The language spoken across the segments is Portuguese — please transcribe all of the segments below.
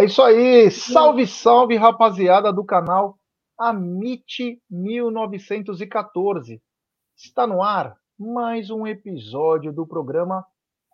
É isso aí. Salve, salve, rapaziada do canal Amit 1914. Está no ar mais um episódio do programa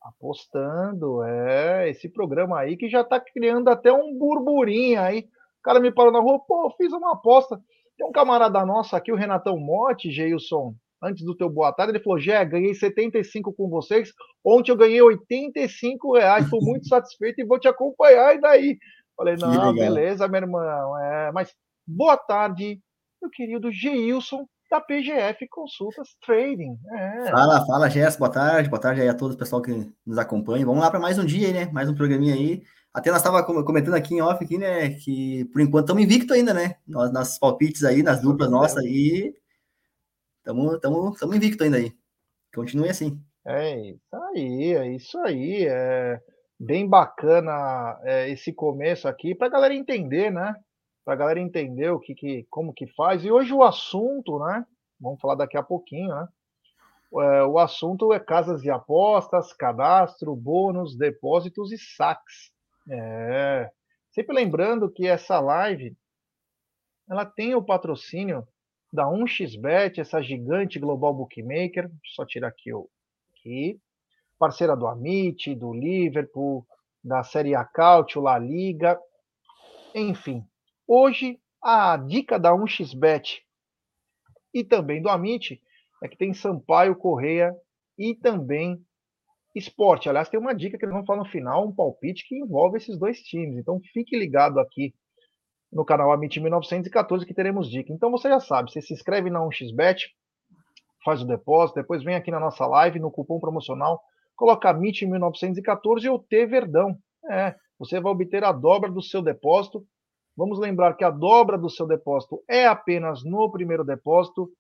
Apostando. É, esse programa aí que já está criando até um burburinho aí. O cara me parou na rua, pô, fiz uma aposta. Tem um camarada nosso aqui, o Renatão Motti, Geilson, antes do teu boa tarde, ele falou: Jé, ganhei 75 com vocês. Ontem eu ganhei 85 reais, estou muito satisfeito e vou te acompanhar. E daí? Falei: não, beleza, meu irmão. É, mas boa tarde, meu querido Geilson da PGF Consultas Trading. É. Fala, fala, Jess, boa tarde, boa tarde aí a todos o pessoal que nos acompanha. Vamos lá para mais um dia aí, né? Mais um programinha aí. Até nós estava comentando aqui em off, aqui, né? Que por enquanto estamos invicto ainda, né? Nós, nossos palpites aí, nas duplas nossas aí, Estamos tamo, tamo invicto ainda aí. Continue assim. É isso aí, é isso aí. É bem bacana é, esse começo aqui para a galera entender, né? Para a galera entender o que, que, como que faz. E hoje o assunto, né? Vamos falar daqui a pouquinho, né? É, o assunto é casas de apostas, cadastro, bônus, depósitos e saques. É. Sempre lembrando que essa live ela tem o patrocínio da 1xBet, essa gigante global bookmaker, só tirar aqui o aqui, parceira do Amit, do Liverpool, da Série A Cautio, La Liga, enfim. Hoje a dica da 1xBet e também do Amit é que tem Sampaio Correia e também esporte. Aliás, tem uma dica que eles vão falar no final, um palpite que envolve esses dois times. Então fique ligado aqui no canal Amit 1914 que teremos dica. Então você já sabe, você se inscreve na 1xBet, faz o depósito, depois vem aqui na nossa live, no cupom promocional, coloca Amit 1914 ou T Verdão. É, você vai obter a dobra do seu depósito. Vamos lembrar que a dobra do seu depósito é apenas no primeiro depósito.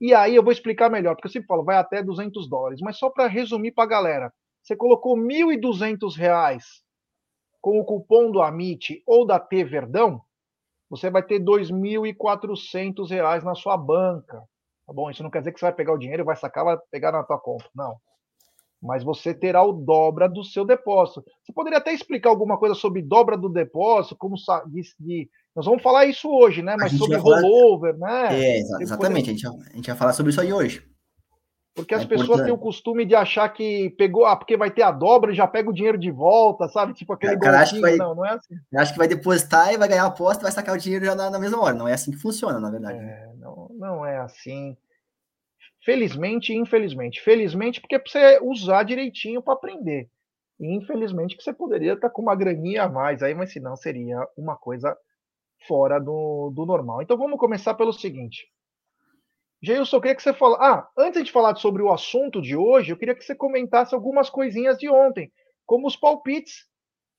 E aí eu vou explicar melhor, porque eu sempre falo, vai até 200 dólares. Mas só para resumir para a galera, você colocou R$ 1.200 com o cupom do Amit ou da T Verdão, você vai ter R$ 2.400 na sua banca. Tá bom? Isso não quer dizer que você vai pegar o dinheiro, vai sacar, vai pegar na tua conta. Não. Mas você terá o dobra do seu depósito. Você poderia até explicar alguma coisa sobre dobra do depósito, como de, nós vamos falar isso hoje, né? Mas sobre rollover, falar... né? É, exatamente. A gente, a gente vai falar sobre isso aí hoje. Porque as é pessoas têm o costume de achar que pegou, ah, porque vai ter a dobra e já pega o dinheiro de volta, sabe? Tipo aquele cara, acho que vai, não, não é assim. Acho que vai depositar e vai ganhar a aposta e vai sacar o dinheiro já na, na, mesma hora. Não é assim que funciona, na verdade. É, não, não é assim. Felizmente e infelizmente. Felizmente, porque é para você usar direitinho para aprender. E infelizmente que você poderia estar tá com uma graninha a mais aí, mas se não, seria uma coisa fora do, do normal. Então vamos começar pelo seguinte. Geilson, eu queria que você falasse. Ah, antes de falar sobre o assunto de hoje, eu queria que você comentasse algumas coisinhas de ontem, como os palpites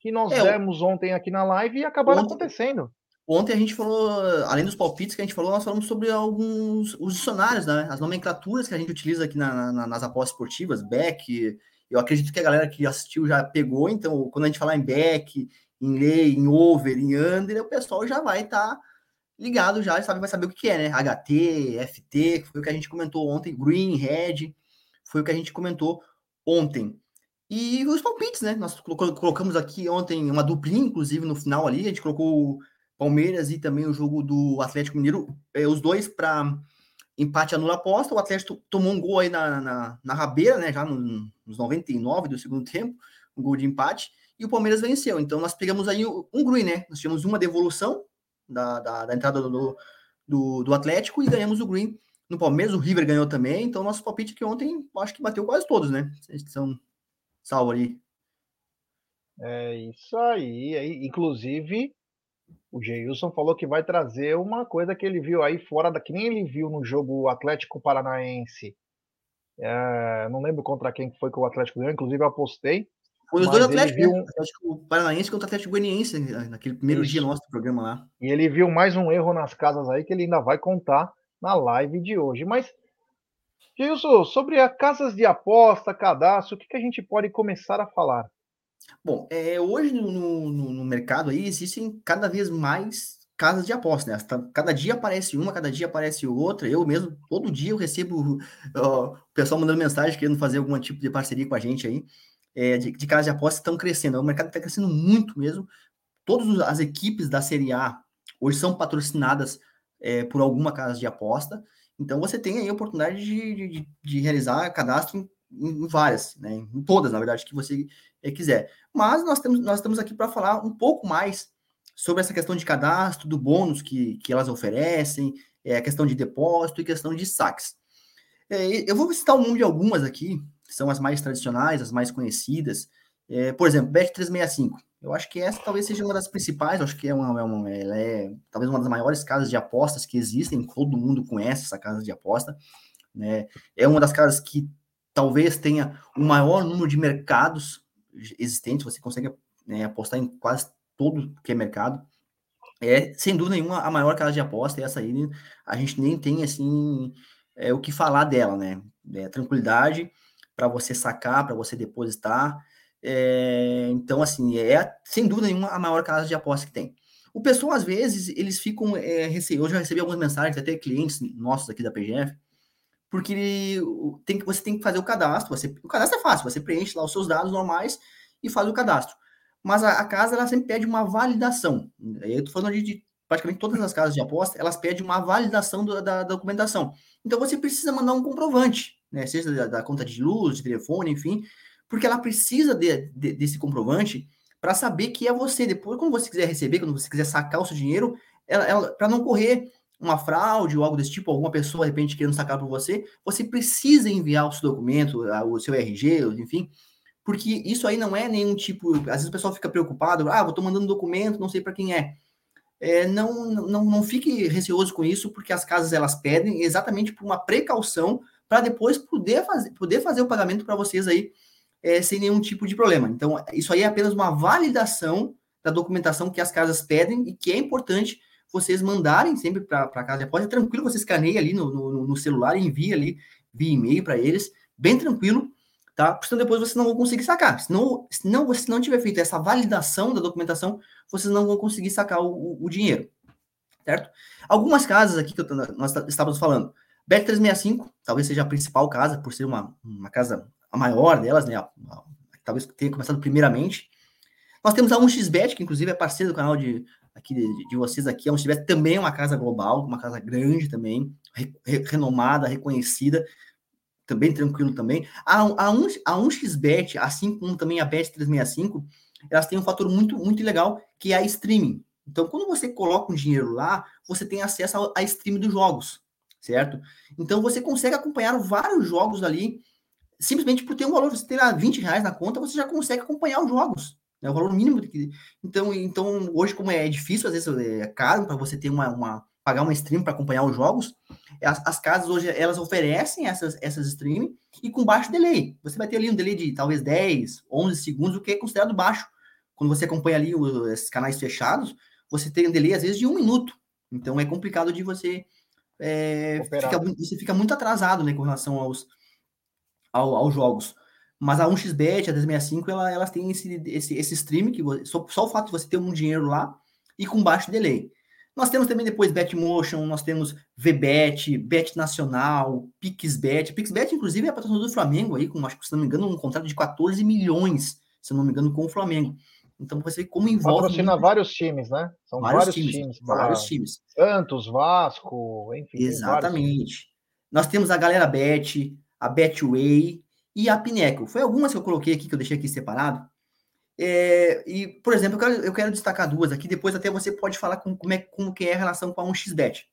que nós é, demos ontem aqui na live e acabaram ontem, acontecendo. Ontem a gente falou, além dos palpites que a gente falou, nós falamos sobre alguns os dicionários, né? As nomenclaturas que a gente utiliza aqui na, na, nas apostas esportivas, back. Eu acredito que a galera que assistiu já pegou, então, quando a gente falar em back, em lay, em over, em under, o pessoal já vai estar. Tá ligado já, sabe, vai saber o que é, né? HT, FT, foi o que a gente comentou ontem, Green, Red, foi o que a gente comentou ontem. E os palpites, né? Nós colocamos aqui ontem uma duplinha, inclusive, no final ali, a gente colocou Palmeiras e também o jogo do Atlético Mineiro, é, os dois para empate anula aposta, o Atlético tomou um gol aí na, na, na rabeira, né? Já nos 99 do segundo tempo, um gol de empate, e o Palmeiras venceu. Então nós pegamos aí um green, né? Nós tivemos uma devolução, da, da, da entrada do, do, do, Atlético e ganhamos o Green no Palmeiras. O River ganhou também. Então, nosso palpite que ontem acho que bateu quase todos, né? Vocês são salvo ali. É isso aí. Inclusive, o Geilson falou que vai trazer uma coisa que ele viu aí fora da. Que nem ele viu no jogo Atlético Paranaense. É, não lembro contra quem foi que o Atlético ganhou, inclusive eu apostei. Foi os dois Atléticos, viu... né? Atlético Paranaense contra o Atlético Goianiense, naquele primeiro Isso. dia nosso do programa lá. E ele viu mais um erro nas casas aí que ele ainda vai contar na live de hoje. Mas, Gilson, sobre as casas de aposta, cadastro, o que, que a gente pode começar a falar? Bom, é, hoje no, no, no, mercado aí existem cada vez mais casas de aposta, né? Cada dia aparece uma, cada dia aparece outra. Eu mesmo, todo dia eu recebo o pessoal mandando mensagem querendo fazer algum tipo de parceria com a gente aí é, de, de casas de apostas estão crescendo. O mercado está crescendo muito mesmo, todas as equipes da Série A hoje são patrocinadas é, por alguma casa de aposta. Então você tem aí a oportunidade de, de, de realizar cadastro em, em, várias, né? em todas, na verdade, que você é, quiser. Mas nós, temos, nós estamos aqui para falar um pouco mais sobre essa questão de cadastro, do bônus que, que elas oferecem, é, a questão de depósito e questão de saques. É, eu vou citar o nome de algumas aqui, que são as mais tradicionais, as mais conhecidas. É, por exemplo, Bet365. Eu acho que essa talvez seja uma das principais, acho que é uma, é uma, ela é talvez uma das maiores casas de apostas que existem, todo mundo conhece essa casa de aposta, né? É uma das casas que talvez tenha o maior número de mercados existentes, você consegue né, apostar em quase todo que é mercado. É, sem dúvida nenhuma, a maior casa de aposta, e essa aí a gente nem tem, assim, é, o que falar dela, né? É, tranquilidade para você sacar, para você depositar, é, então, assim, é sem dúvida nenhuma a maior casa de aposta que tem. O pessoal, às vezes, eles ficam é. Eu já recebi algumas mensagens, até clientes nossos aqui da PGF, porque tem você tem que fazer o cadastro. Você, o cadastro é fácil, você preenche lá os seus dados normais e faz o cadastro. Mas a, a casa, ela sempre pede uma validação. Eu tô falando de, de, praticamente todas as casas de aposta, elas pedem uma validação do, da, da, documentação. Então, você precisa mandar um comprovante, né? Seja da, da conta de luz, de telefone, enfim, porque ela precisa de, de, desse comprovante para saber que é você. Depois, quando você quiser receber, quando você quiser sacar o seu dinheiro, ela, ela para não correr uma fraude ou algo desse tipo, alguma pessoa de repente querendo sacar por você, você precisa enviar o seu documento, o seu RG, enfim, porque isso aí não é nenhum tipo. Às vezes o pessoal fica preocupado, ah, vou tô mandando documento, não sei para quem é. é. não, não, não fique receoso com isso, porque as casas elas pedem exatamente por uma precaução para depois poder fazer, poder fazer o pagamento para vocês aí é, sem nenhum tipo de problema. Então, isso aí é apenas uma validação da documentação que as casas pedem e que é importante vocês mandarem sempre para casa de aposta. É tranquilo, você escaneia ali no, no, no celular e envia ali via e-mail para eles, bem tranquilo, tá? Porque depois vocês não vão conseguir sacar. Se não, se não, você não tiver feito essa validação da documentação, vocês não vão conseguir sacar o, o, o dinheiro, certo? Algumas casas aqui que eu, nós estávamos falando, Bet365, talvez seja a principal casa, por ser uma, uma casa a maior delas, né? A, a, talvez tenha começado primeiramente. Nós temos a 1xBet, que inclusive é parceiro do canal de, aqui de, de vocês aqui. A 1xBet também é uma casa global, uma casa grande também, re, re, renomada, reconhecida, também tranquilo também. A, a, 1, a 1xBet, assim como também a Bet365, elas têm um fator muito, muito legal, que é a streaming. Então, quando você coloca um dinheiro lá, você tem acesso a, streaming dos jogos, certo? Então, você consegue acompanhar vários jogos ali simplesmente por ter um valor, você ter 20 reais na conta, você já consegue acompanhar os jogos. É o valor mínimo. Que, então, então, hoje, como é difícil, às vezes é caro para você ter uma, uma pagar uma stream para acompanhar os jogos, as, as, casas hoje elas oferecem essas, essas streams e com baixo delay. Você vai ter ali um delay de talvez 10, 11 segundos, o que é considerado baixo. Quando você acompanha ali os, esses canais fechados, você tem um delay às vezes de um minuto. Então é complicado de você. É, fica, você fica muito atrasado né, com relação aos, ao, aos jogos. Mas a 1xBet, a 365, ela, elas têm esse, esse, esse stream, que você, só, só o fato de você ter um dinheiro lá e com baixo delay. Nós temos também depois Betmotion, nós temos VBet, Bet Nacional, PixBet. PixBet, inclusive, é patrocinador do Flamengo aí, com, acho que, se não me engano, um contrato de 14 milhões, se não me engano, com o Flamengo. Então você vê como envolve. Patrocina muito... vários times, né? São vários, vários times. times vários times. Santos, Vasco, enfim. Exatamente. Nós temos a galera Bet, a Betway e a Pineco. Foi algumas que eu coloquei aqui, que eu deixei aqui separado. É, e, por exemplo, eu quero, eu quero, destacar duas aqui, depois até você pode falar com, como, é, como que é a relação com a 1xBet.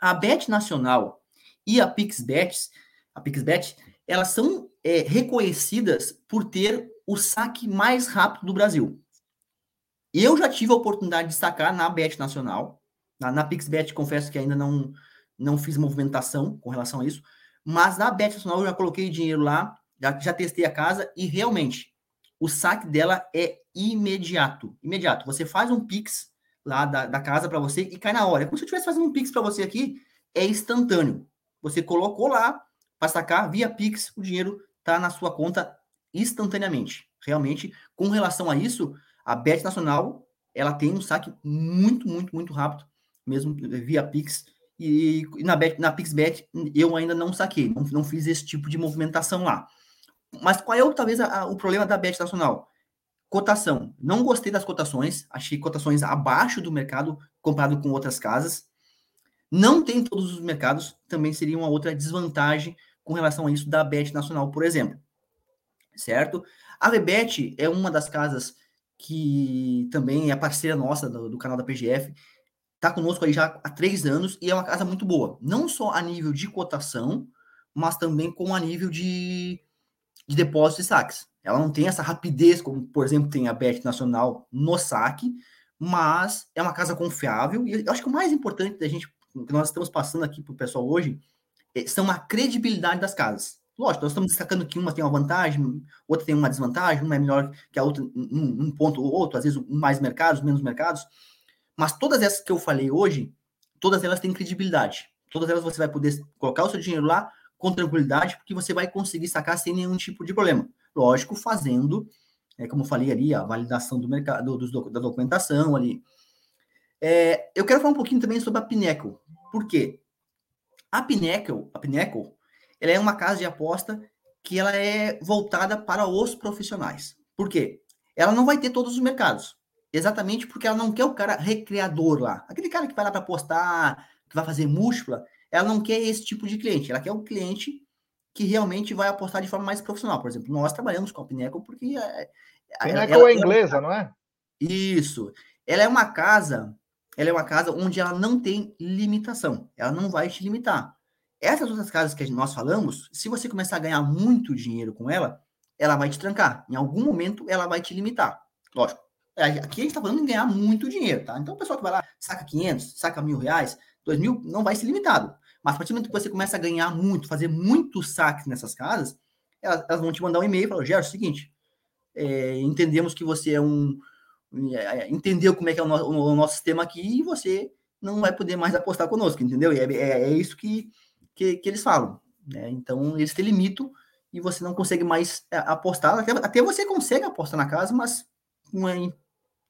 A Bet Nacional e a PixBet, a PixBet, elas são é, reconhecidas por ter o saque mais rápido do Brasil. Eu já tive a oportunidade de sacar na Bet Nacional, na, na PixBet, confesso que ainda não, não fiz movimentação com relação a isso, mas na Bet Nacional eu já coloquei dinheiro lá, já, já testei a casa e realmente o saque dela é imediato. Imediato. Você faz um Pix lá da, da casa para você e cai na hora. É como se eu estivesse fazendo um Pix para você aqui, é instantâneo. Você colocou lá para sacar via Pix, o dinheiro está na sua conta instantaneamente. Realmente, com relação a isso, a Bet Nacional ela tem um saque muito, muito, muito rápido, mesmo via Pix. E, na, Bet, na PixBet eu ainda não saquei, não, não, fiz esse tipo de movimentação lá. Mas qual é talvez a, a, o problema da Bet Nacional? Cotação. Não gostei das cotações. Achei cotações abaixo do mercado comparado com outras casas. Não tem todos os mercados. Também seria uma outra desvantagem com relação a isso da Bet Nacional, por exemplo. Certo? A Rebet é uma das casas que também é parceira nossa do, do canal da PGF. Está conosco aí já há três anos e é uma casa muito boa. Não só a nível de cotação, mas também com a nível de, de depósito e saques. Ela não tem essa rapidez, como, por exemplo, tem a Bet Nacional no saque, mas é uma casa confiável. E eu acho que o mais importante da gente, que nós estamos passando aqui para o pessoal hoje, é, são a credibilidade das casas. Lógico, nós estamos destacando que uma tem uma vantagem, outra tem uma desvantagem, uma é melhor que a outra, um, um ponto ou outro, às vezes mais mercados, menos mercados. Mas todas essas que eu falei hoje, todas elas têm credibilidade. Todas elas você vai poder colocar o seu dinheiro lá com tranquilidade, porque você vai conseguir sacar sem nenhum tipo de problema. Lógico, fazendo, é, como eu falei ali, a validação do mercado, do, da documentação ali. É, eu quero falar um pouquinho também sobre a Pinnacle. Por quê? A Pinnacle, a Pinnacle, ela é uma casa de aposta que ela é voltada para os profissionais. Por quê? Ela não vai ter todos os mercados. Exatamente porque ela não quer o cara recreador lá. Aquele cara que vai lá para apostar, que vai fazer múltipla, ela não quer esse tipo de cliente. Ela quer o cliente que realmente vai apostar de forma mais profissional. Por exemplo, nós trabalhamos com a Pineco porque. É, Pineco ela, é inglesa, não é? Isso. Ela é uma casa, ela é uma casa onde ela não tem limitação. Ela não vai te limitar. Essas outras casas que nós falamos, se você começar a ganhar muito dinheiro com ela, ela vai te trancar. Em algum momento, ela vai te limitar. Lógico. É, aqui a gente está falando em ganhar muito dinheiro, tá? Então, o pessoal que vai lá, saca 500, saca mil reais, dois mil, não vai ser limitado. Mas a partir do momento que você começa a ganhar muito, fazer muitos saques nessas casas, elas, elas vão te mandar um e-mail e falar, Gerson, é o seguinte, é, entendemos que você é um... É, é, entendeu como é que é o, no, o, nosso sistema aqui e você não vai poder mais apostar conosco, entendeu? E é, é, isso que que, que eles falam. Né? Então, eles te limitam e você não consegue mais apostar. Até, até você consegue apostar na casa, mas é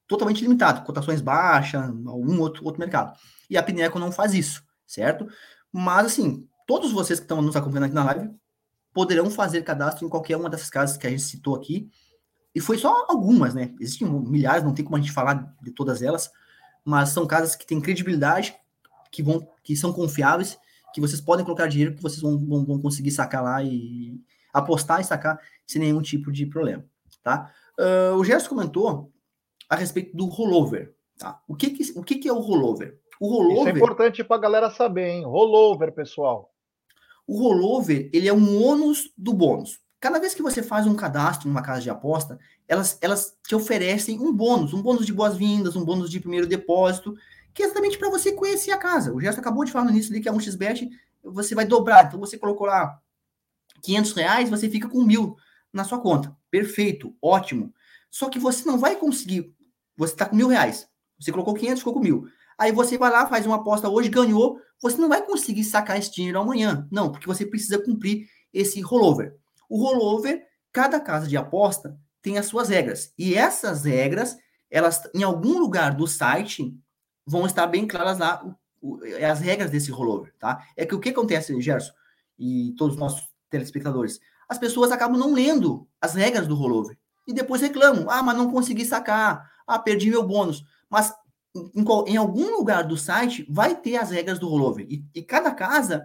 totalmente limitado. Cotações baixas, algum outro, outro mercado. E a Pineco não faz isso, certo? Mas, assim, todos vocês que estão nos acompanhando aqui na live poderão fazer cadastro em qualquer uma dessas casas que a gente citou aqui. E foi só algumas, né? Existem milhares, não tem como a gente falar de todas elas, mas são casas que têm credibilidade, que vão, que são confiáveis que vocês podem colocar dinheiro que vocês vão, vão, vão conseguir sacar lá e apostar e sacar sem nenhum tipo de problema, tá? Uh, o Gerson comentou a respeito do rollover, tá? O que que, o que, que é o rollover? O rollover... Isso é importante para a galera saber, hein? Rollover, pessoal. O rollover, ele é um ônus do bônus. Cada vez que você faz um cadastro numa casa de aposta, elas, elas te oferecem um bônus, um bônus de boas-vindas, um bônus de primeiro depósito, que é exatamente para você conhecer a casa. O Gerson acabou de falar no início ali que é um xbet, você vai dobrar. Então você colocou lá 500 reais, você fica com mil na sua conta. Perfeito, ótimo. Só que você não vai conseguir. Você está com mil reais. Você colocou 500, ficou com mil. Aí você vai lá, faz uma aposta hoje, ganhou. Você não vai conseguir sacar esse dinheiro amanhã. Não, porque você precisa cumprir esse rollover. O rollover, cada casa de aposta tem as suas regras. E essas regras, elas em algum lugar do site vão estar bem claras lá o, o, as regras desse rollover, tá? É que o que acontece, Gerson, e todos os nossos telespectadores, as pessoas acabam não lendo as regras do rollover e depois reclamam, ah, mas não consegui sacar, ah, perdi meu bônus. Mas em, em algum lugar do site vai ter as regras do rollover e, e cada casa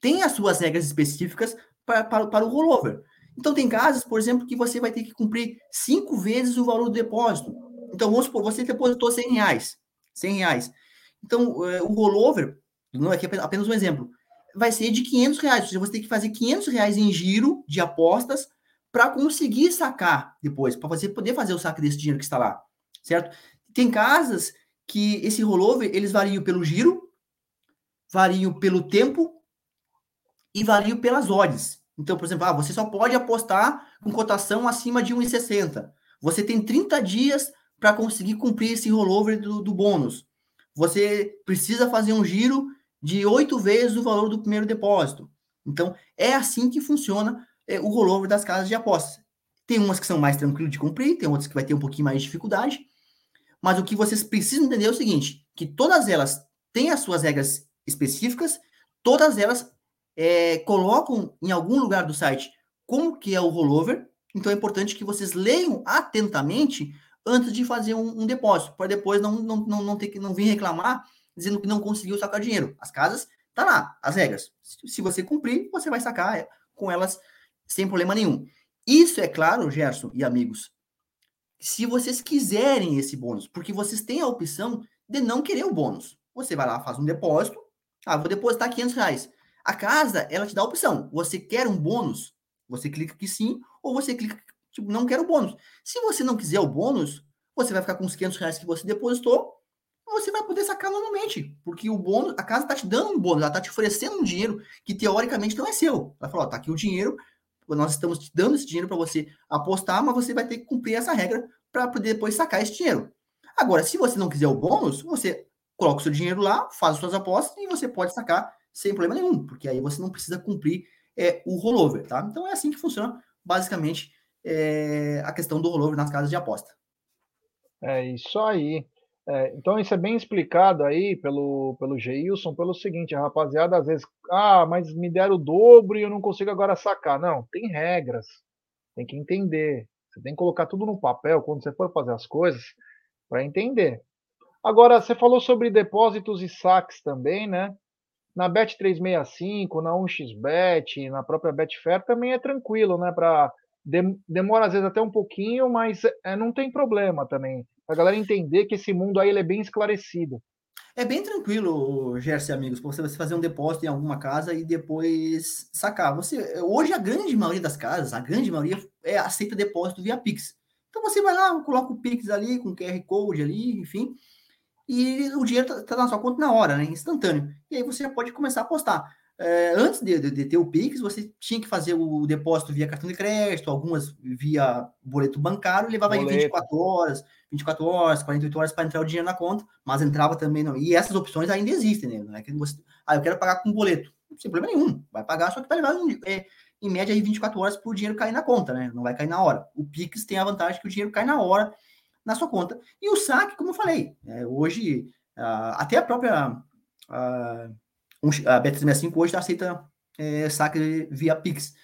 tem as suas regras específicas para, para, o rollover. Então, tem casas, por exemplo, que você vai ter que cumprir cinco vezes o valor do depósito. Então, vamos supor, você depositou 100 reais. 100 reais. Então, é, o rollover, não é aqui apenas um exemplo, vai ser de 500 reais. Seja, você tem que fazer 500 reais em giro de apostas para conseguir sacar depois, para você poder fazer o saque desse dinheiro que está lá, certo? Tem casas que esse rollover, eles variam pelo giro, variam pelo tempo e variam pelas odds. Então, por exemplo, ah, você só pode apostar com cotação acima de 1,60. Você tem 30 dias para conseguir cumprir esse rollover do, do bônus. Você precisa fazer um giro de oito vezes o valor do primeiro depósito. Então, é assim que funciona é, o rollover das casas de apostas. Tem umas que são mais tranquilas de cumprir, tem outras que vai ter um pouquinho mais de dificuldade. Mas o que vocês precisam entender é o seguinte: que todas elas têm as suas regras específicas, todas elas é, colocam em algum lugar do site como que é o rollover, Então é importante que vocês leiam atentamente antes de fazer um, um depósito, para depois não, não, não, não ter que não vir reclamar dizendo que não conseguiu sacar dinheiro. As casas, tá lá, as regras. Se você cumprir, você vai sacar é, com elas sem problema nenhum. Isso é claro, Gerson e amigos, se vocês quiserem esse bônus, porque vocês têm a opção de não querer o bônus. Você vai lá, faz um depósito, ah, vou depositar 500 reais. A casa, ela te dá a opção. Você quer um bônus? Você clica que sim, ou você clica tipo, não quero o bônus. Se você não quiser o bônus, você vai ficar com os 500 reais que você depositou, você vai poder sacar normalmente, porque o bônus, a casa está te dando um bônus, ela está te oferecendo um dinheiro que teoricamente não é seu. Ela falou, ó, tá aqui o dinheiro, nós estamos te dando esse dinheiro para você apostar, mas você vai ter que cumprir essa regra para poder depois sacar esse dinheiro. Agora, se você não quiser o bônus, você coloca o seu dinheiro lá, faz as suas apostas e você pode sacar sem problema nenhum, porque aí você não precisa cumprir é, o rollover, tá? Então é assim que funciona basicamente é, a questão do rollover nas casas de aposta. É isso aí. É, então isso é bem explicado aí pelo, pelo Geilson, pelo seguinte, rapaziada, às vezes, ah, mas me deram o dobro e eu não consigo agora sacar. Não, tem regras, tem que entender. Você tem que colocar tudo no papel quando você for fazer as coisas para entender. Agora, você falou sobre depósitos e saques também, né? Na Bet365, na 1xBet, na própria Betfair também é tranquilo, né? Para demora às vezes até um pouquinho, mas é, não tem problema também. A galera entender que esse mundo aí ele é bem esclarecido. É bem tranquilo, Gerson amigos, você fazer um depósito em alguma casa e depois sacar. Você, hoje a grande maioria das casas, a grande maioria é aceita depósito via Pix. Então você vai lá, coloca o Pix ali com QR Code ali, enfim, e o dinheiro está tá na sua conta na hora, né? Instantâneo. E aí você pode começar a apostar é, antes de, de, de, ter o Pix, você tinha que fazer o depósito via cartão de crédito, algumas via boleto bancário, levava boleto. 24 horas, 24 horas, 48 horas para entrar o dinheiro na conta, mas entrava também não. E essas opções ainda existem, né? Não é que você, ah, eu quero pagar com boleto. Sem problema nenhum. Vai pagar, só que vai levar é, em média aí 24 horas para o dinheiro cair na conta, né? Não vai cair na hora. O Pix tem a vantagem que o dinheiro cai na hora na sua conta. E o saque, como eu falei, é, hoje, uh, até a própria. A Bet365 hoje aceita é, saque via Pix.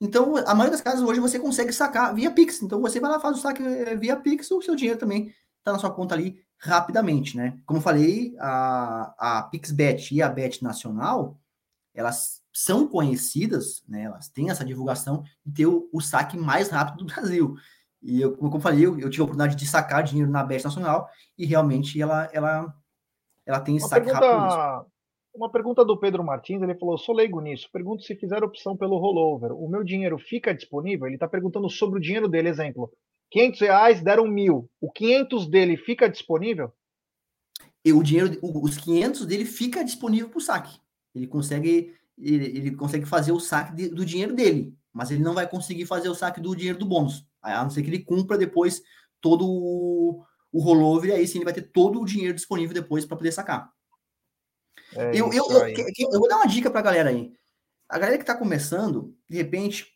Então, a maioria das casas hoje você consegue sacar via Pix. Então, você vai lá, faz o saque é, via Pix, o seu dinheiro também está na sua conta ali rapidamente, né? Como falei, a, a PixBet e a Bet Nacional, elas são conhecidas, né? Elas têm essa divulgação de ter o, o saque mais rápido do Brasil. E eu, como eu falei, eu, eu, tive a oportunidade de sacar dinheiro na Bet Nacional e realmente ela, ela, ela tem Uma saque pergunta... rápido. Uma pergunta do Pedro Martins, ele falou: sou leigo nisso. Pergunto se fizer opção pelo rollover. O meu dinheiro fica disponível? Ele está perguntando sobre o dinheiro dele. Exemplo: 500 reais deram mil. O 500 dele fica disponível? E o dinheiro, os 500 dele fica disponível para o saque. Ele consegue, ele, ele, consegue fazer o saque de, do dinheiro dele, mas ele não vai conseguir fazer o saque do dinheiro do bônus. A não ser que ele cumpra depois todo o, o rollover, e aí sim ele vai ter todo o dinheiro disponível depois para poder sacar. É eu, eu, eu, eu, vou dar uma dica para a galera aí. A galera que está começando, de repente,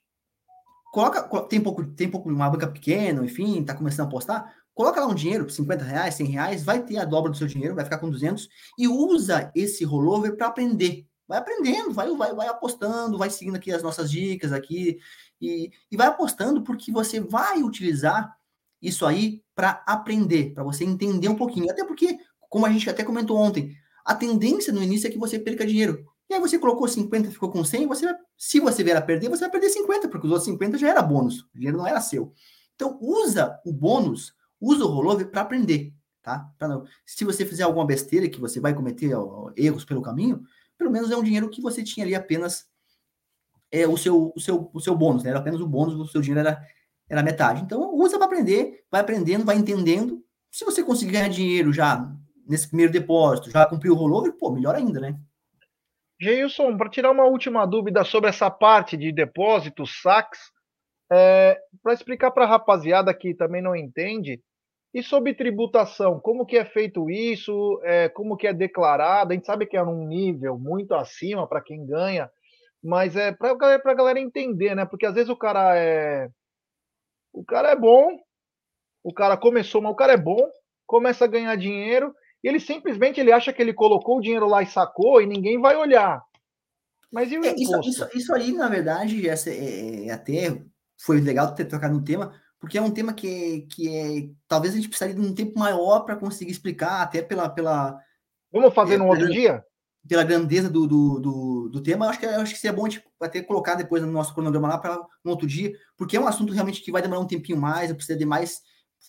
coloca, tem pouco, tem pouco uma banca pequena, enfim, está começando a apostar, coloca lá um dinheiro, 50 reais, 100 reais, vai ter a dobra do seu dinheiro, vai ficar com 200, e usa esse rollover para aprender. Vai aprendendo, vai, vai, vai apostando, vai seguindo aqui as nossas dicas aqui, e, e vai apostando porque você vai utilizar isso aí para aprender, para você entender um pouquinho. Até porque, como a gente até comentou ontem, a tendência no início é que você perca dinheiro. E aí você colocou 50, ficou com 100, você se você vier a perder, você vai perder 50, porque os outros 50 já era bônus, o dinheiro não era seu. Então usa o bônus, usa o rollover para aprender, tá? Pra, se você fizer alguma besteira que você vai cometer ó, erros pelo caminho, pelo menos é um dinheiro que você tinha ali apenas é, o, seu, o, seu, o seu bônus, né? Era apenas o bônus, o seu dinheiro era, era metade. Então usa para aprender, vai aprendendo, vai entendendo. Se você conseguir ganhar dinheiro já nesse primeiro depósito, já cumpriu o rollover, pô, melhor ainda, né? Geilson, para tirar uma última dúvida sobre essa parte de depósitos, saques, é, para explicar para a rapaziada que também não entende, e sobre tributação, como que é feito isso, é, como que é declarado, a gente sabe que é num nível muito acima para quem ganha, mas é para a galera entender, né? Porque às vezes o cara é. O cara é bom, o cara começou, mas o cara é bom, começa a ganhar dinheiro e ele simplesmente ele acha que ele colocou o dinheiro lá e sacou e ninguém vai olhar. Mas e o é, isso, isso, isso, aí, na verdade, é, é, é, até foi legal ter tocado no tema, porque é um tema que, que é, talvez a gente precisaria de um tempo maior para conseguir explicar, até pela. pela Vamos fazer é, no outro dia? Pela grandeza do, do, do, do tema, acho que, acho que seria bom a gente até colocar depois no nosso cronograma lá para um outro dia, porque é um assunto realmente que vai demorar um tempinho mais, eu preciso de mais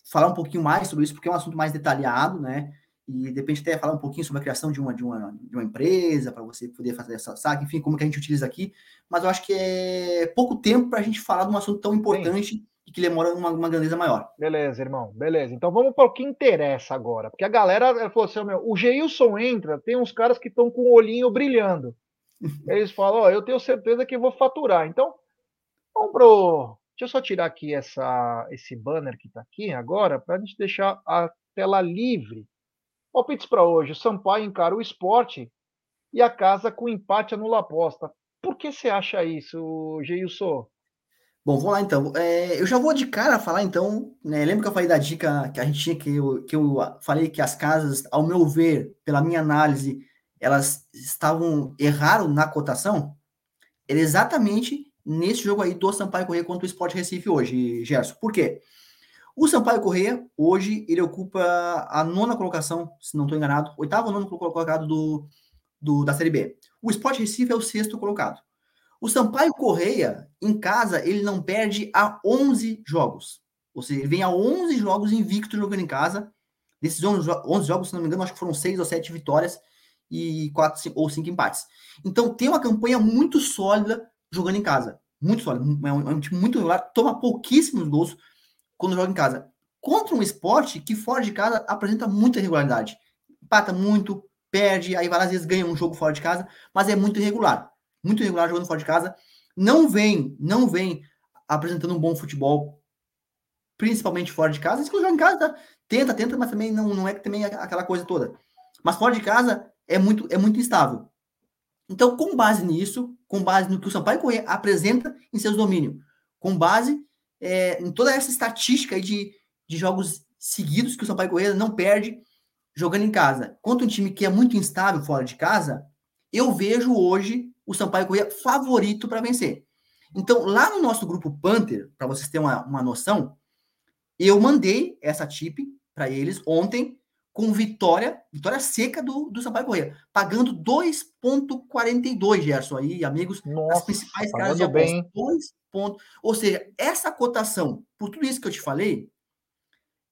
falar um pouquinho mais sobre isso, porque é um assunto mais detalhado, né? E de repente até falar um pouquinho sobre a criação de uma, de uma, de uma empresa, para você poder fazer essa saca, enfim, como que a gente utiliza aqui. Mas eu acho que é pouco tempo para a gente falar de um assunto tão importante Sim. e que demora uma, uma grandeza maior. Beleza, irmão, beleza. Então vamos para o que interessa agora. Porque a galera falou assim: meu, o Geilson entra, tem uns caras que estão com o olhinho brilhando. Eles falam: Ó, oh, eu tenho certeza que vou faturar. Então, vamos pro. Deixa eu só tirar aqui essa, esse banner que está aqui agora, para a gente deixar a tela livre Palpites para hoje: Sampaio encara o esporte e a casa com empate anula aposta. Por que você acha isso, Geilson? Bom, vamos lá então. É, eu já vou de cara falar então. Né, lembra que eu falei da dica que a gente tinha, que eu, que eu falei que as casas, ao meu ver, pela minha análise, elas estavam erraram na cotação? Era exatamente nesse jogo aí do Sampaio Correr contra o Sport Recife hoje, Gerson. Por quê? O Sampaio Correia, hoje, ele ocupa a nona colocação, se não estou enganado, oitavo ou nono colocado do, do, da Série B. O Sport Recife é o sexto colocado. O Sampaio Correia, em casa, ele não perde a 11 jogos. Ou seja, ele vem a 11 jogos invicto jogando em casa. Desses 11, 11 jogos, se não me engano, acho que foram 6 ou 7 vitórias e 4 ou 5 empates. Então, tem uma campanha muito sólida jogando em casa. Muito sólida. É um, é um time muito regular, toma pouquíssimos gols quando joga em casa. Contra um esporte que fora de casa apresenta muita irregularidade. Empata muito, perde, aí várias vezes ganha um jogo fora de casa, mas é muito irregular. Muito irregular jogando fora de casa. Não vem, não vem apresentando um bom futebol, principalmente fora de casa. Se joga em casa, tenta, tenta, mas também não, não é também aquela coisa toda. Mas fora de casa é muito, é muito instável. Então, com base nisso, com base no que o Sampaio Corrêa apresenta em seus domínios, com base é, em toda essa estatística de, de jogos seguidos que o Sampaio Correia não perde jogando em casa. Quanto um time que é muito instável fora de casa, eu vejo hoje o Sampaio Correia favorito para vencer. Então, lá no nosso grupo Panther, para vocês terem uma, uma noção, eu mandei essa tip para eles ontem com vitória, vitória seca do, do Sampaio Correia, pagando 2,42, Gerson, aí, amigos, Nossa, as principais casas de aposta. 2 pontos. Ou seja, essa cotação, por tudo isso que eu te falei,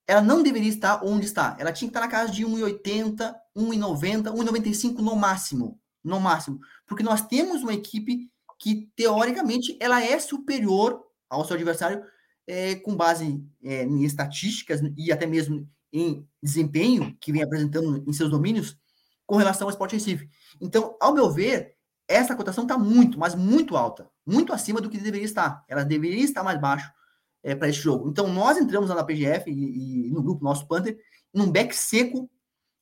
ela não deveria estar onde está. Ela tinha que estar na casa de 1,80, 1,90, 1,95 no máximo. No máximo. Porque nós temos uma equipe que, teoricamente, ela é superior ao seu adversário é, com base é, em estatísticas e até mesmo em desempenho que vem apresentando em seus domínios com relação ao Sport Recife. Então, ao meu ver, essa cotação está muito, mas muito alta, muito acima do que deveria estar. Ela deveria estar mais baixo é, para esse jogo. Então, nós entramos lá na PGF e, e no grupo nosso Panther, num back seco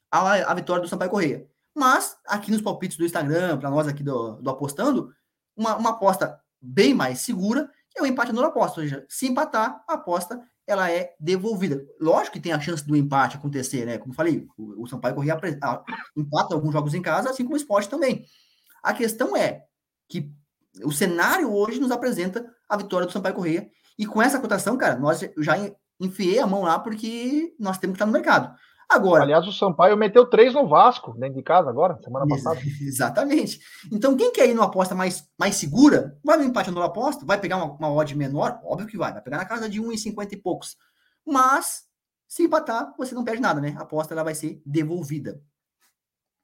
à, à vitória do Sampaio Correia. Mas, aqui nos palpites do Instagram, para nós aqui do, do Apostando, uma, uma aposta bem mais segura é o empate no aposta. Ou seja, se empatar, a aposta ela é devolvida. Lógico que tem a chance do empate acontecer, né? Como falei, o, o Sampaio Correia empata alguns jogos em casa, assim como o esporte também. A questão é que o cenário hoje nos apresenta a vitória do Sampaio Correia. E com essa cotação, cara, nós já enfiei a mão lá porque nós temos que estar no mercado. Agora. Aliás, o Sampaio meteu três no Vasco, dentro de casa agora, semana passada. Exatamente. Então, quem quer ir numa aposta mais, mais segura, vai no empate no aposta, vai pegar uma, uma odd menor, óbvio que vai, vai pegar na casa de 1,50 e poucos. Mas, se empatar, você não perde nada, né? A aposta ela vai ser devolvida.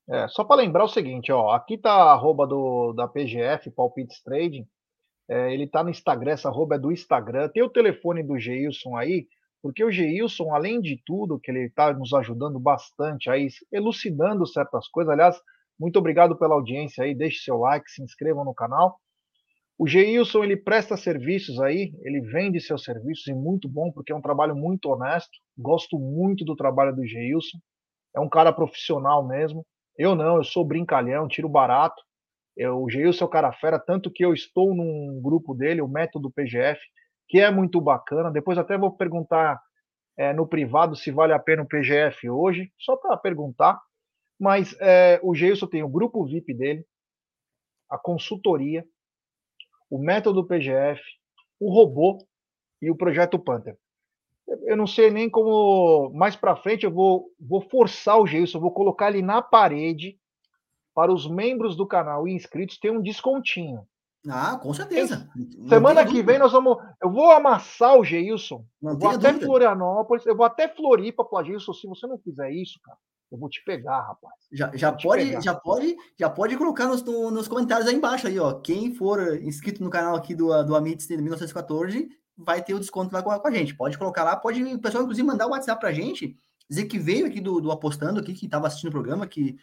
É, só para lembrar o seguinte, ó, aqui tá a arroba do, da PGF, Palpites Trading, é, ele tá no Instagram, essa arroba é do Instagram, tem o telefone do Geilson aí, porque o Geilson, além de tudo, que ele está nos ajudando bastante aí, elucidando certas coisas, aliás, muito obrigado pela audiência aí, deixe seu like, se inscreva no canal. O Geilson, ele presta serviços aí, ele vende seus serviços e muito bom, porque é um trabalho muito honesto, gosto muito do trabalho do Geilson, é um cara profissional mesmo, eu não, eu sou brincalhão, tiro barato. Eu, o Geilson é o cara fera, tanto que eu estou num grupo dele, o Método PGF, que é muito bacana. Depois até vou perguntar é, no privado se vale a pena o PGF hoje, só para perguntar. Mas é, o Geilson tem o grupo VIP dele, a consultoria, o método PGF, o robô, e o Projeto Panther. Eu não sei nem como. Mais para frente eu vou, vou forçar o Geilson, vou colocar ele na parede para os membros do canal e inscritos ter um descontinho. Ah, com certeza. Semana que vem nós vamos. Eu vou amassar o Geilson. Não vou até dúvida. Florianópolis, eu vou até Floripa para Geilson. Se você não fizer isso, cara, eu vou te pegar, rapaz. Já, já pode, já pode, já pode colocar nos, no, nos comentários aí embaixo aí, ó. Quem for inscrito no canal aqui do, do Amit de 1914 vai ter o desconto lá com a, com a, gente. Pode colocar lá, pode o pessoal inclusive mandar o WhatsApp pra gente, dizer que veio aqui do, do apostando aqui, que estava assistindo o programa, que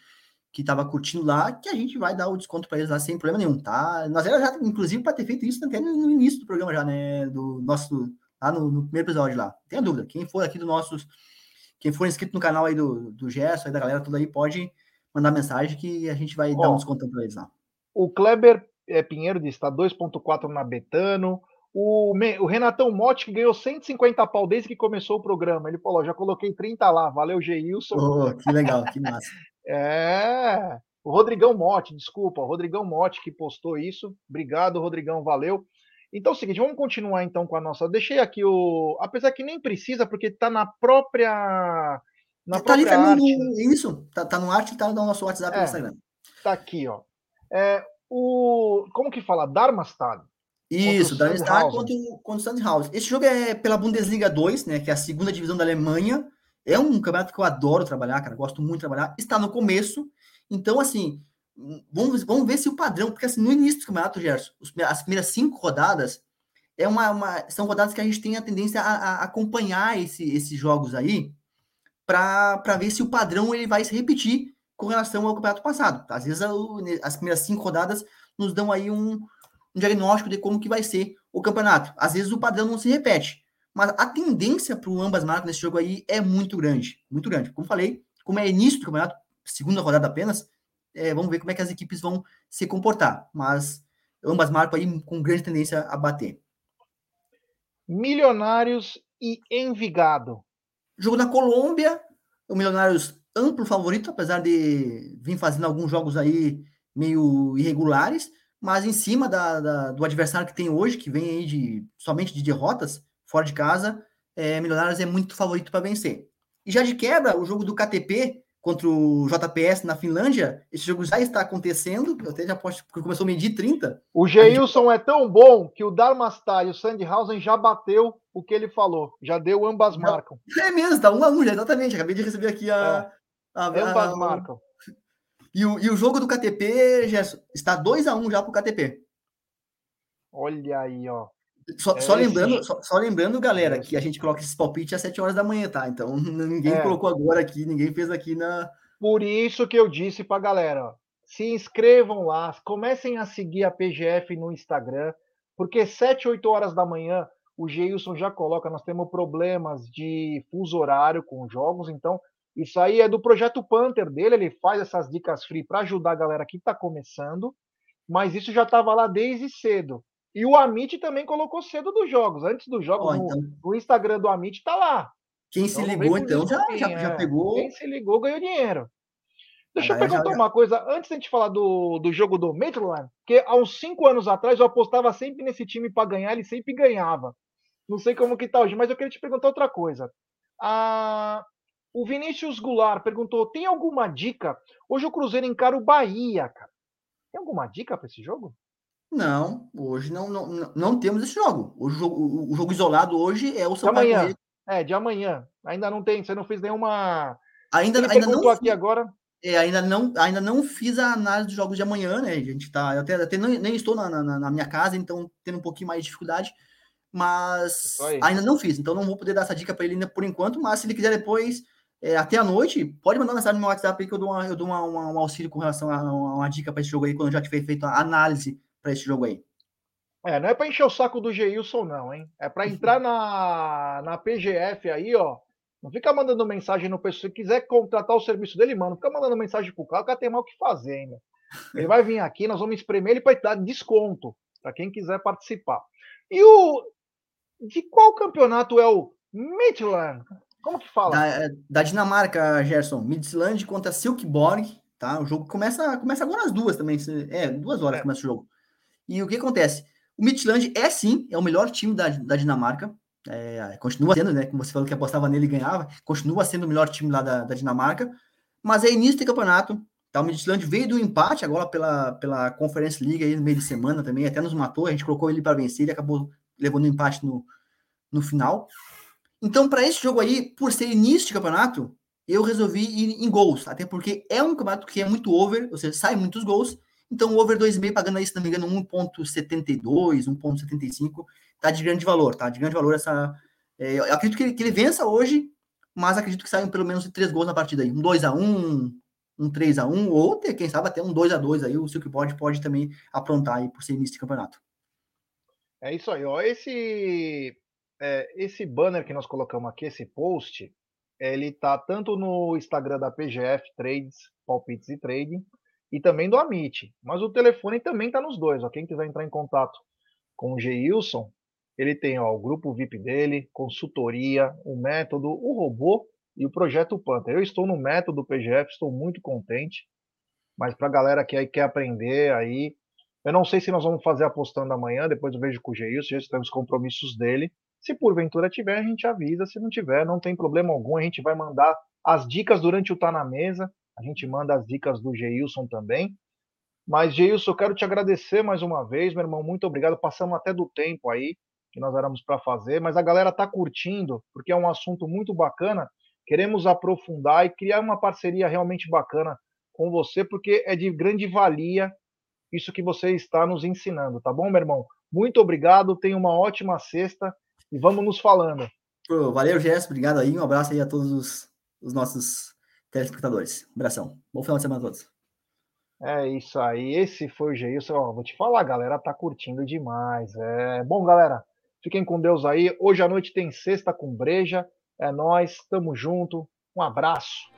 que estava curtindo lá, que a gente vai dar o desconto para eles lá sem problema nenhum, tá? Nós era já, inclusive, para ter feito isso até no início do programa já, né? Do nosso, lá no, no primeiro episódio lá. Tenha dúvida, quem for aqui do nossos, quem for inscrito no canal aí do, do Gerson, aí da galera toda aí, pode mandar mensagem que a gente vai Ó, dar um desconto para eles lá. O Kleber é, Pinheiro disse, tá 2.4 na Betano, o, o, Renatão Motti, que ganhou 150 pau desde que começou o programa. Ele falou: já coloquei 30 lá, valeu, Geilson. Oh, que legal, que massa. É, o Rodrigão Motti, desculpa, o Rodrigão Motti que postou isso. Obrigado, Rodrigão, valeu. Então é o seguinte, vamos continuar então com a nossa. Deixei aqui o. Apesar que nem precisa, porque está na própria. Na tá própria ali, arte. No, isso, tá, tá no arte, tá no nosso WhatsApp é, no Instagram. Tá aqui, ó. É, o, como que fala? Darmstadt. Isso, Darmstadt contra, contra o Sandhausen. Esse jogo é pela Bundesliga 2, né, que é a segunda divisão da Alemanha. É um campeonato que eu adoro trabalhar, cara, gosto muito de trabalhar. Está no começo, então, assim, vamos, vamos ver se o padrão, porque assim, no início do campeonato, Gerson, as primeiras cinco rodadas é uma, uma, são rodadas que a gente tem a tendência a, a acompanhar esse, esses jogos aí para ver se o padrão ele vai se repetir com relação ao campeonato passado. Às vezes as primeiras cinco rodadas nos dão aí um, um diagnóstico de como que vai ser o campeonato. Às vezes o padrão não se repete. Mas a tendência para o ambas marcas nesse jogo aí é muito grande, muito grande. Como falei, como é início do campeonato, segunda rodada apenas, é, vamos ver como é que as equipes vão se comportar. Mas ambas marcam aí com grande tendência a bater. Milionários e Envigado. Jogo na Colômbia, o Milionários amplo favorito, apesar de vir fazendo alguns jogos aí meio irregulares, mas em cima da, da, do adversário que tem hoje, que vem aí de somente de derrotas, fora de casa, é, Milionários é muito favorito para vencer. E já de quebra, o jogo do KTP contra o JPS na Finlândia, esse jogo já está acontecendo, eu até já posso, porque começou a medir 30. O Geilson gente... é tão bom que o Darmastar e o Sandhausen já bateu o que ele falou, já deu ambas marcam. É mesmo, tá um a um já, exatamente, acabei de receber aqui a... É, a, a ambas a, marcam. E o, e o jogo do KTP, Gerson, está 2 a 1 um já para o KTP. Olha aí, ó. Só, é só lembrando, só, só, lembrando, galera, que a gente coloca esses palpites às 7 horas da manhã, tá? Então ninguém é. colocou agora aqui, ninguém fez aqui na. Por isso que eu disse pra galera, ó, se inscrevam lá, comecem a seguir a PGF no Instagram, porque 7, 8 horas da manhã o Geilson já coloca, nós temos problemas de fuso horário com jogos, então isso aí é do projeto Panther dele, ele faz essas dicas free para ajudar a galera que está começando, mas isso já estava lá desde cedo. E o Amit também colocou cedo dos jogos. Antes dos jogos, oh, então... no, no, Instagram do Amit tá lá. Quem então, se ligou, então, já, já, já, é. pegou. Quem se ligou ganhou dinheiro. Deixa eu perguntar já, uma coisa, antes da gente falar do, do jogo do Maitland, porque há uns cinco anos atrás eu apostava sempre nesse time para ganhar, ele sempre ganhava. Não sei como que tá hoje, mas eu queria te perguntar outra coisa. Ah, o Vinícius Goulart perguntou: tem alguma dica? Hoje o Cruzeiro encara o Bahia, cara. Tem alguma dica para esse jogo? Não, hoje não, não, não temos esse jogo. O jogo, o jogo isolado hoje é o São amanhã. É, de amanhã. Ainda não tem, você não fez nenhuma. Ainda, Ele ainda não aqui agora. É, ainda não, ainda não fiz a análise dos jogos de amanhã, né? A gente tá. Eu até, até nem, nem estou na, na, na, minha casa, então tendo um pouquinho mais de dificuldade. Mas ainda não fiz, então não vou poder dar essa dica para ele ainda por enquanto. Mas se ele quiser depois, é, até a noite, pode mandar mensagem no meu WhatsApp aí que eu dou, uma, eu dou uma, uma, um auxílio com relação a uma, uma dica para esse jogo aí, quando eu já tiver feito a análise para esse jogo aí. É, não é para encher o saco do Geilson, não, hein? É para entrar na, na PGF aí, ó. Não fica mandando mensagem no pessoal. Se quiser contratar o serviço dele, mano, fica mandando mensagem pro cara, o cara tem mal o que fazer ainda. Ele vai vir aqui, nós vamos espremer ele para dar desconto para quem quiser participar. E o. De qual campeonato é o Midland? Como que fala? Da, da Dinamarca, Gerson. Midland contra Silkeborg, tá? O jogo começa, começa agora às duas também. É, duas horas é. começa o jogo. E o que acontece? O Midtjylland é sim, é o melhor time da, da Dinamarca. É, continua sendo, né? Como você falou que apostava nele e ganhava, continua sendo o melhor time lá da, da Dinamarca. Mas é início de campeonato. Tá, o Midtjylland veio do empate agora pela, pela Conference League aí no meio de semana também, até nos matou. A gente colocou ele para vencer, ele acabou levando um empate no, no final. Então, para esse jogo aí, por ser início de campeonato, eu resolvi ir em gols, até porque é um campeonato que é muito over, ou seja, sai muitos gols. Então, o over 2,5 pagando aí, se não me engano, 1,72, 1,75, tá de grande valor, tá? De grande valor essa. É, eu acredito que ele, que ele vença hoje, mas acredito que saiam pelo menos três gols na partida aí. Um 2x1, um 3x1, ou ter, quem sabe até um 2x2 aí. O Silkboard pode também aprontar aí por ser início de campeonato. É isso aí, ó. Esse, é, esse banner que nós colocamos aqui, esse post, ele tá tanto no Instagram da PGF Trades, Palpites e Trading, e também do Amit. Mas o telefone também tá nos dois, ó. Quem quiser entrar em contato com o Geilson, ele tem ó, o grupo VIP dele, consultoria, o método, o robô e o projeto Panther. Eu estou no método PGF, estou muito contente. Mas para a galera que aí quer aprender aí, eu não sei se nós vamos fazer apostando amanhã, depois eu vejo com o Geilson, já temos compromissos dele. Se porventura tiver, a gente avisa. Se não tiver, não tem problema algum. A gente vai mandar as dicas durante o Tá na Mesa. A gente manda as dicas do Geilson também. Mas, Geilson, eu quero te agradecer mais uma vez, meu irmão. Muito obrigado. Passamos até do tempo aí que nós éramos para fazer, mas a galera está curtindo, porque é um assunto muito bacana. Queremos aprofundar e criar uma parceria realmente bacana com você, porque é de grande valia isso que você está nos ensinando, tá bom, meu irmão? Muito obrigado, tenha uma ótima sexta e vamos nos falando. Valeu, Gerson, obrigado aí, um abraço aí a todos os, os nossos telespectadores. Um abração. Bom final de semana a todos. É isso aí, esse foi o Geilson. Vou te falar, a galera tá curtindo demais. É bom, galera. Fiquem com Deus aí. Hoje à noite tem sexta com breja. É nós, tamo junto. Um abraço.